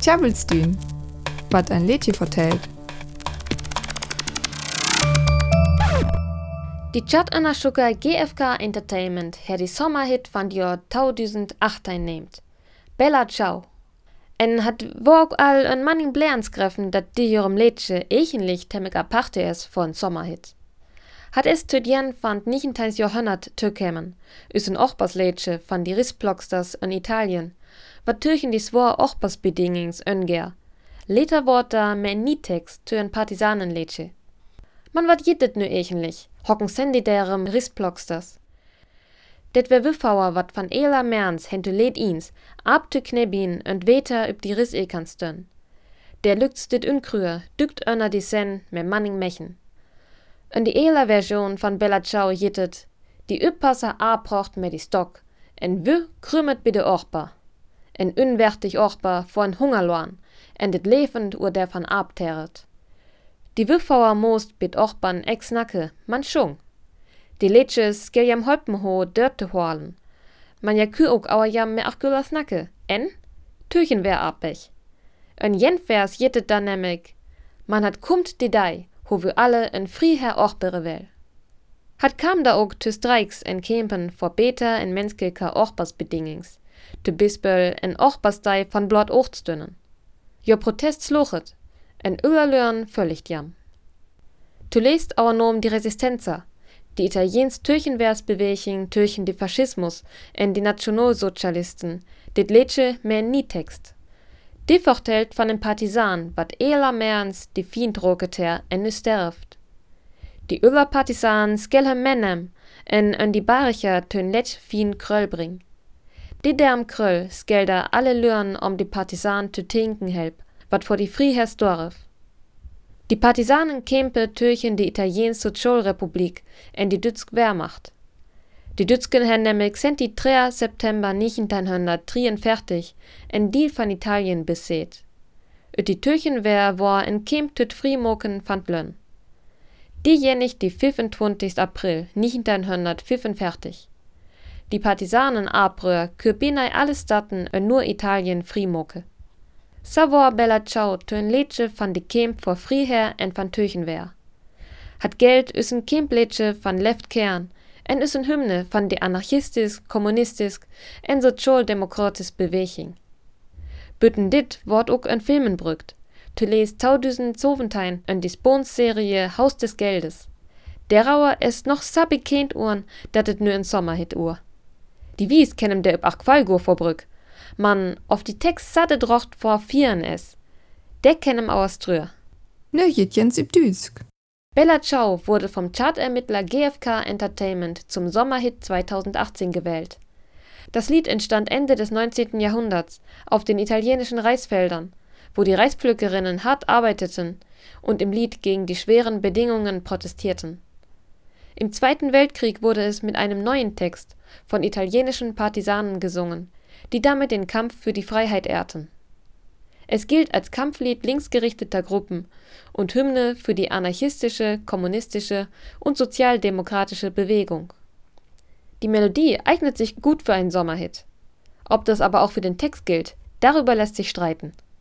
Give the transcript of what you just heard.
Tjabelstün, was ein Lädchen vertellt. Die Chat Anna Schucker GFK Entertainment hat die Sommerhit von Jahr 2008 einnehmt. Bella Ciao. En hat wog all en manning blärenskreffen, dat die jorem Lädsche eigentlich temmig aparte ist von Sommerhit. Hat es tüdjen von 19. Jahrhundert tökämen, is en Ochbaslädsche von die Rissplocksters in Italien, wat türchen die swor Ochbasbedingings önger. Later wort da mehr Nitex tü en Partisanenlädsche. Man wat jittet nu eigentlich, hocken sendi derem Rissplocksters. Det wär Wiffauer wat van Ela Merns hentu lädt ins, ab tü knebin und weter üb die Riss ekan stön. Der lückts dit unkrüher, dükt önner die Sen me manning mechen. In die Ela Version von Bella Ciao jittet, die Üppasser a braucht me die Stock, en wü krümmet bitte Orpa. En unwertig Orpa von Hungerloan, en dit levend ur der van abteret. Die Wiffauer most bit Orpan ex nacke, man schung. Die Leches skell jam holpen ho dörte hoalen. Man ja kü ook auer jam me achgüller snacke, en? Türchen wär abbech. En jent wärs jittet dann nämlich, man hat kummt die dei, ho wir alle en Friherr ochbere will. Hat kam da ook tü Streiks en Kempen vor Beter en menskilker Ochbasbedingings, tü Bisböll en Ochbastei von Blot Ochtstünnen. Jo Protest sluchet, en Öllerlörn völlig jam. Tu lest aber nom die Resistenza, die Italiens Türchenwehrsbeweging Türchen die Faschismus en die Nationalsozialisten, dit letsche mehr nie Text. Die vertelt von den Partisan, wat eler merns die Fiend roketer en nu sterft. Die Öller Partisan skelle menem en en die Baricher tön letsch fin Kröll bring. Die derm Kröll skelder alle Lörn um die Partisan tinken help, wat vor die Friehers Dorf. Die Partisanen kämpe türchen die Italiens Sozialrepublik en die Dütsk Wehrmacht. Die Dütsken haben nämlich sent die 3. September 1943 en Deal von Italien beset. Ut die Türchenwehr war en kämp tüt Frimoken van Lönn. Diejenig die 25. April 1945. Die Partisanen abröhr kürbinei alle Statten en nur Italien Frimoke. Savoir Bella Ciao tön Lädsche van de Kemp vor Friher en van Türchenwehr. Hat Geld üsen Kemplädsche van Left Kern en üsen Hymne van de anarchistisch, kommunistisch en sozialdemokratisch Beweging. Bütten dit wort ook en Filmen brückt. Tu les taudüsen Zoventein en die Spons-Serie Haus des Geldes. Der Rauer ist noch sa bekannt uhren, dat et nur en Sommerhit ur. Die Wies kennen der üb ach Qualgur vorbrück man auf die Text satte drocht vor vieren es. Der kennem aus Trür. Ne Jens im Düsk. Bella Ciao wurde vom Chartermittler GFK Entertainment zum Sommerhit 2018 gewählt. Das Lied entstand Ende des 19. Jahrhunderts auf den italienischen Reisfeldern, wo die Reispflückerinnen hart arbeiteten und im Lied gegen die schweren Bedingungen protestierten. Im Zweiten Weltkrieg wurde es mit einem neuen Text von italienischen Partisanen gesungen, die damit den Kampf für die Freiheit ehrten. Es gilt als Kampflied linksgerichteter Gruppen und Hymne für die anarchistische, kommunistische und sozialdemokratische Bewegung. Die Melodie eignet sich gut für einen Sommerhit. Ob das aber auch für den Text gilt, darüber lässt sich streiten.